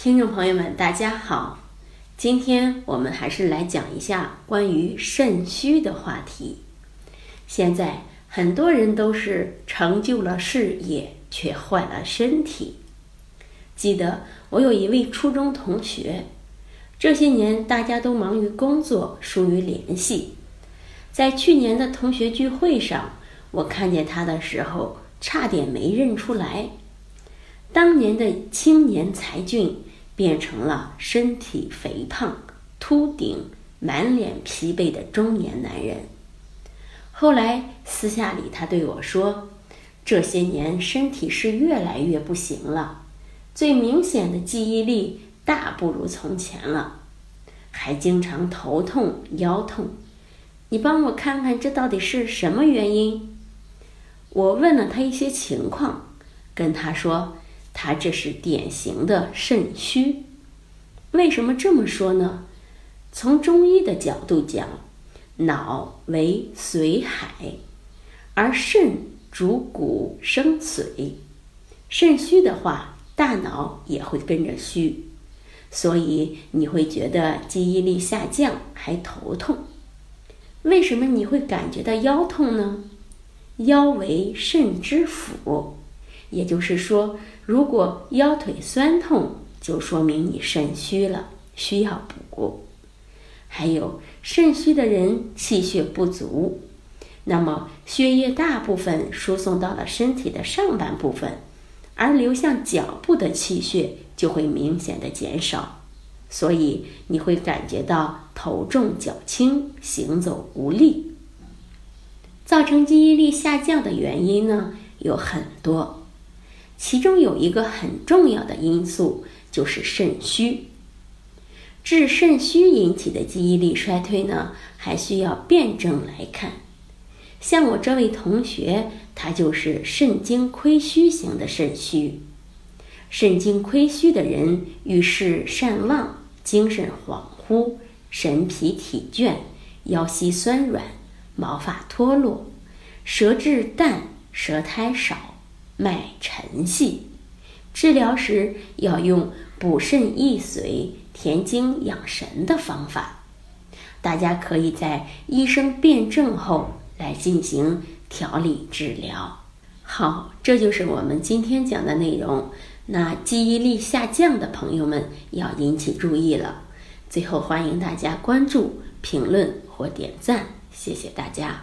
听众朋友们，大家好，今天我们还是来讲一下关于肾虚的话题。现在很多人都是成就了事业，却坏了身体。记得我有一位初中同学，这些年大家都忙于工作，疏于联系。在去年的同学聚会上，我看见他的时候，差点没认出来，当年的青年才俊。变成了身体肥胖、秃顶、满脸疲惫的中年男人。后来私下里，他对我说：“这些年身体是越来越不行了，最明显的记忆力大不如从前了，还经常头痛、腰痛。你帮我看看，这到底是什么原因？”我问了他一些情况，跟他说。他这是典型的肾虚，为什么这么说呢？从中医的角度讲，脑为髓海，而肾主骨生髓，肾虚的话，大脑也会跟着虚，所以你会觉得记忆力下降，还头痛。为什么你会感觉到腰痛呢？腰为肾之府。也就是说，如果腰腿酸痛，就说明你肾虚了，需要补。还有肾虚的人气血不足，那么血液大部分输送到了身体的上半部分，而流向脚部的气血就会明显的减少，所以你会感觉到头重脚轻，行走无力。造成记忆力下降的原因呢有很多。其中有一个很重要的因素，就是肾虚。治肾虚引起的记忆力衰退呢，还需要辩证来看。像我这位同学，他就是肾精亏虚型的肾虚。肾精亏虚的人遇事善忘，精神恍惚，神疲体倦，腰膝酸软，毛发脱落，舌质淡，舌苔少。脉沉细，治疗时要用补肾益髓、填精养神的方法。大家可以在医生辩证后来进行调理治疗。好，这就是我们今天讲的内容。那记忆力下降的朋友们要引起注意了。最后，欢迎大家关注、评论或点赞，谢谢大家。